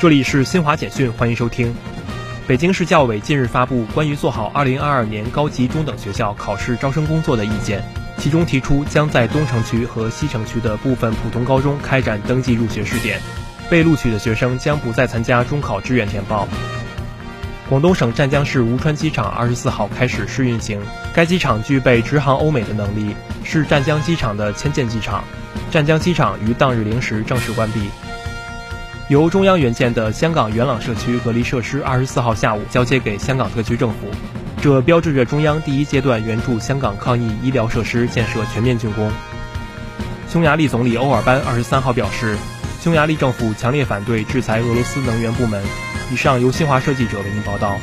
这里是新华简讯，欢迎收听。北京市教委近日发布关于做好2022年高级中等学校考试招生工作的意见，其中提出将在东城区和西城区的部分普通高中开展登记入学试点，被录取的学生将不再参加中考志愿填报。广东省湛江市吴川机场24号开始试运行，该机场具备直航欧美的能力，是湛江机场的迁建机场。湛江机场于当日零时正式关闭。由中央援建的香港元朗社区隔离设施，二十四号下午交接给香港特区政府，这标志着中央第一阶段援助香港抗疫医疗设施建设全面竣工。匈牙利总理欧尔班二十三号表示，匈牙利政府强烈反对制裁俄罗斯能源部门。以上由新华社记者为您报道。